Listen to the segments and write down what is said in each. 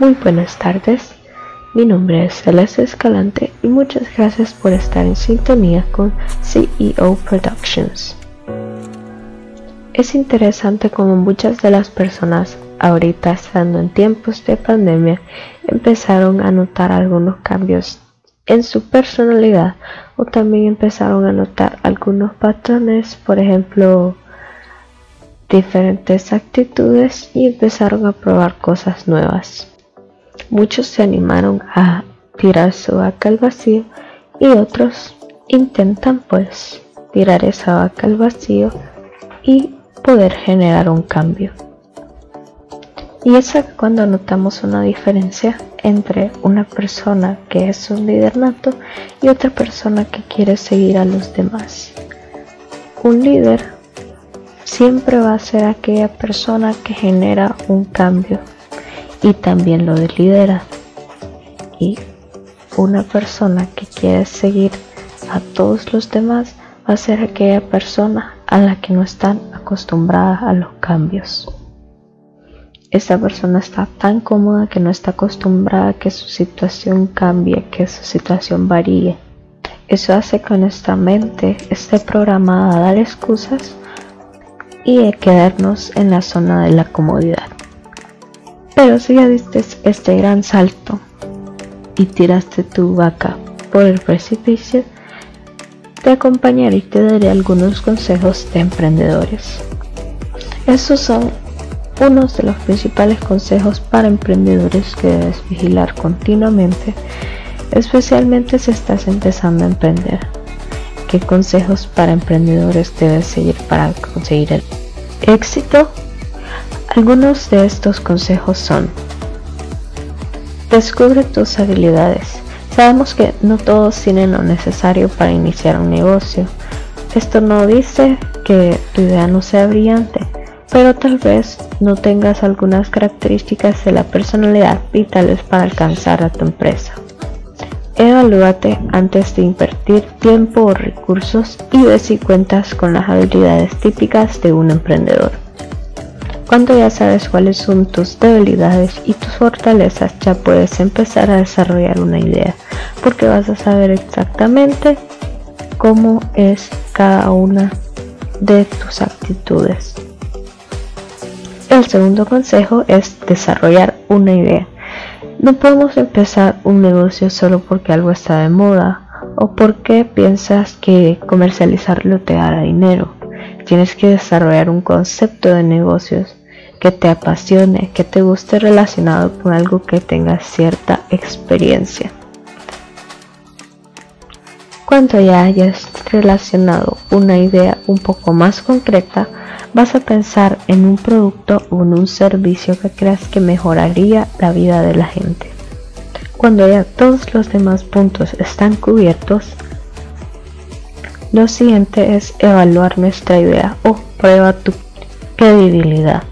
Muy buenas tardes, mi nombre es Celeste Escalante y muchas gracias por estar en sintonía con CEO Productions. Es interesante como muchas de las personas ahorita estando en tiempos de pandemia empezaron a notar algunos cambios en su personalidad o también empezaron a notar algunos patrones, por ejemplo, diferentes actitudes y empezaron a probar cosas nuevas. Muchos se animaron a tirar su vaca al vacío y otros intentan pues tirar esa vaca al vacío y poder generar un cambio. Y es cuando notamos una diferencia entre una persona que es un líder nato y otra persona que quiere seguir a los demás. Un líder siempre va a ser aquella persona que genera un cambio y también lo lidera. Y una persona que quiere seguir a todos los demás va a ser aquella persona a la que no están acostumbrada a los cambios esta persona está tan cómoda que no está acostumbrada a que su situación cambie, que su situación varíe. Eso hace que nuestra mente esté programada a dar excusas y a quedarnos en la zona de la comodidad. Pero si ya diste este gran salto y tiraste tu vaca por el precipicio, te acompañaré y te daré algunos consejos de emprendedores. Esos son uno de los principales consejos para emprendedores que debes vigilar continuamente, especialmente si estás empezando a emprender. ¿Qué consejos para emprendedores debes seguir para conseguir el éxito? Algunos de estos consejos son Descubre tus habilidades. Sabemos que no todos tienen lo necesario para iniciar un negocio. Esto no dice que tu idea no sea brillante, pero tal vez no tengas algunas características de la personalidad vitales para alcanzar a tu empresa. Evalúate antes de invertir tiempo o recursos y ve si cuentas con las habilidades típicas de un emprendedor. Cuando ya sabes cuáles son tus debilidades y tus fortalezas, ya puedes empezar a desarrollar una idea, porque vas a saber exactamente cómo es cada una de tus actitudes. El segundo consejo es desarrollar una idea. No podemos empezar un negocio solo porque algo está de moda o porque piensas que comercializarlo te dará dinero. Tienes que desarrollar un concepto de negocios que te apasione, que te guste relacionado con algo que tenga cierta experiencia. Cuando ya hayas relacionado una idea un poco más concreta, vas a pensar en un producto o en un servicio que creas que mejoraría la vida de la gente. Cuando ya todos los demás puntos están cubiertos, lo siguiente es evaluar nuestra idea o prueba tu credibilidad.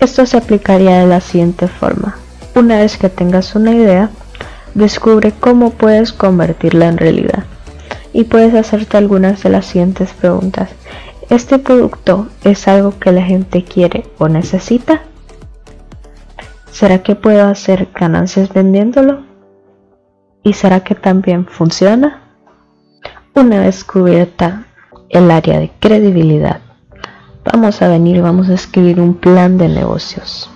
Esto se aplicaría de la siguiente forma. Una vez que tengas una idea, descubre cómo puedes convertirla en realidad. Y puedes hacerte algunas de las siguientes preguntas. ¿Este producto es algo que la gente quiere o necesita? ¿Será que puedo hacer ganancias vendiéndolo? ¿Y será que también funciona? Una vez cubierta el área de credibilidad, vamos a venir, vamos a escribir un plan de negocios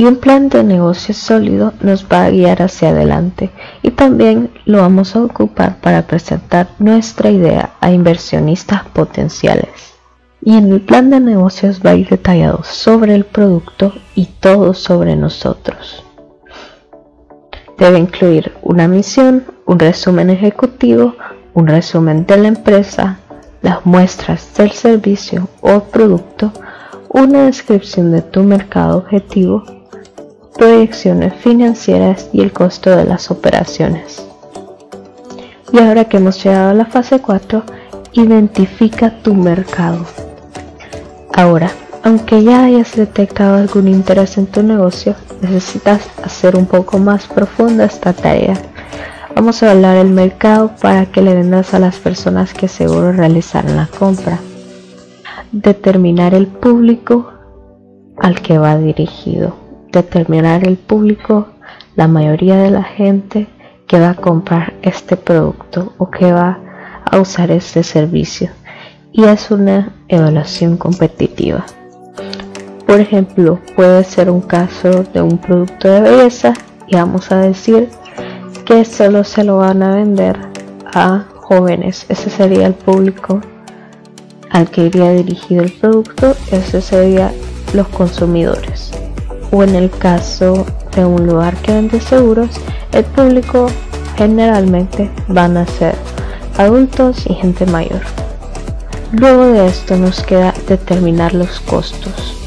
y un plan de negocio sólido nos va a guiar hacia adelante y también lo vamos a ocupar para presentar nuestra idea a inversionistas potenciales. Y en el plan de negocios va a ir detallado sobre el producto y todo sobre nosotros. Debe incluir una misión, un resumen ejecutivo, un resumen de la empresa, las muestras del servicio o producto, una descripción de tu mercado objetivo proyecciones financieras y el costo de las operaciones. Y ahora que hemos llegado a la fase 4, identifica tu mercado. Ahora, aunque ya hayas detectado algún interés en tu negocio, necesitas hacer un poco más profunda esta tarea. Vamos a hablar del mercado para que le vendas a las personas que seguro realizarán la compra. Determinar el público al que va dirigido determinar el público, la mayoría de la gente que va a comprar este producto o que va a usar este servicio. Y es una evaluación competitiva. Por ejemplo, puede ser un caso de un producto de belleza y vamos a decir que solo se lo van a vender a jóvenes. Ese sería el público al que iría dirigido el producto. Ese sería los consumidores. O en el caso de un lugar que vende seguros, el público generalmente van a ser adultos y gente mayor. Luego de esto nos queda determinar los costos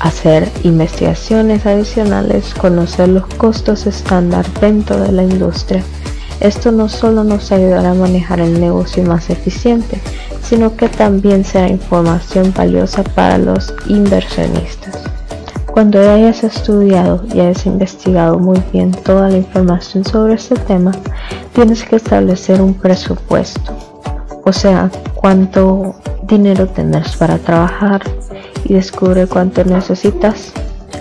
hacer investigaciones adicionales, conocer los costos estándar dentro de la industria. Esto no solo nos ayudará a manejar el negocio más eficiente, sino que también será información valiosa para los inversionistas. Cuando hayas estudiado y hayas investigado muy bien toda la información sobre este tema, tienes que establecer un presupuesto, o sea, cuánto dinero tendrás para trabajar, y descubre cuánto necesitas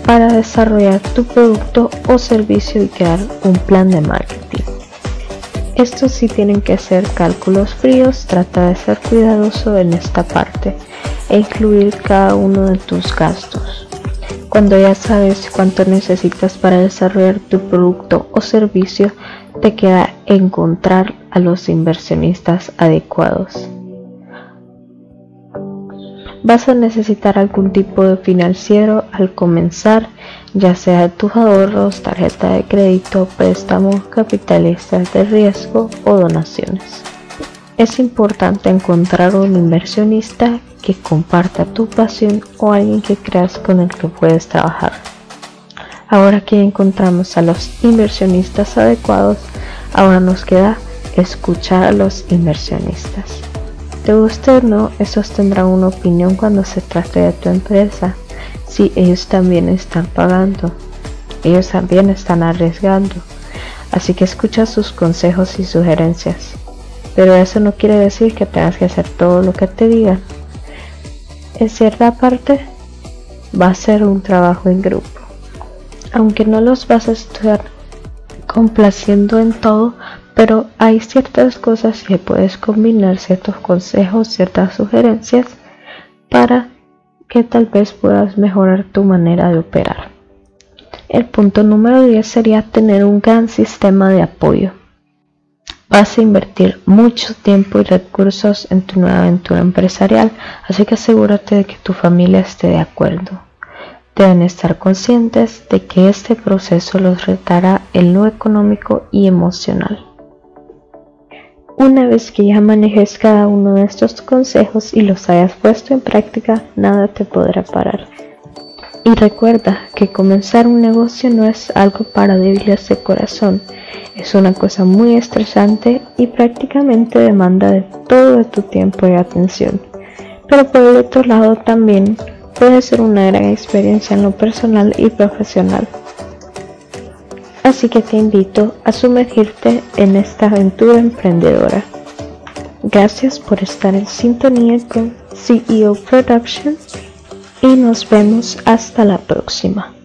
para desarrollar tu producto o servicio y crear un plan de marketing. Estos sí tienen que ser cálculos fríos, trata de ser cuidadoso en esta parte e incluir cada uno de tus gastos. Cuando ya sabes cuánto necesitas para desarrollar tu producto o servicio, te queda encontrar a los inversionistas adecuados vas a necesitar algún tipo de financiero al comenzar, ya sea tus ahorros, tarjeta de crédito, préstamos, capitalistas de riesgo o donaciones. Es importante encontrar un inversionista que comparta tu pasión o alguien que creas con el que puedes trabajar. Ahora que encontramos a los inversionistas adecuados, ahora nos queda escuchar a los inversionistas. Te guste o no, esos tendrán una opinión cuando se trate de tu empresa. Si ellos también están pagando, ellos también están arriesgando. Así que escucha sus consejos y sugerencias. Pero eso no quiere decir que tengas que hacer todo lo que te digan. En cierta parte, va a ser un trabajo en grupo. Aunque no los vas a estar complaciendo en todo, pero hay ciertas cosas que puedes combinar, ciertos consejos, ciertas sugerencias para que tal vez puedas mejorar tu manera de operar. El punto número 10 sería tener un gran sistema de apoyo. Vas a invertir mucho tiempo y recursos en tu nueva aventura empresarial, así que asegúrate de que tu familia esté de acuerdo. Deben estar conscientes de que este proceso los retará en lo económico y emocional. Una vez que ya manejes cada uno de estos consejos y los hayas puesto en práctica, nada te podrá parar. Y recuerda que comenzar un negocio no es algo para débiles de corazón, es una cosa muy estresante y prácticamente demanda de todo tu tiempo y atención. Pero por el otro lado también puede ser una gran experiencia en lo personal y profesional. Así que te invito a sumergirte en esta aventura emprendedora. Gracias por estar en sintonía con CEO Productions y nos vemos hasta la próxima.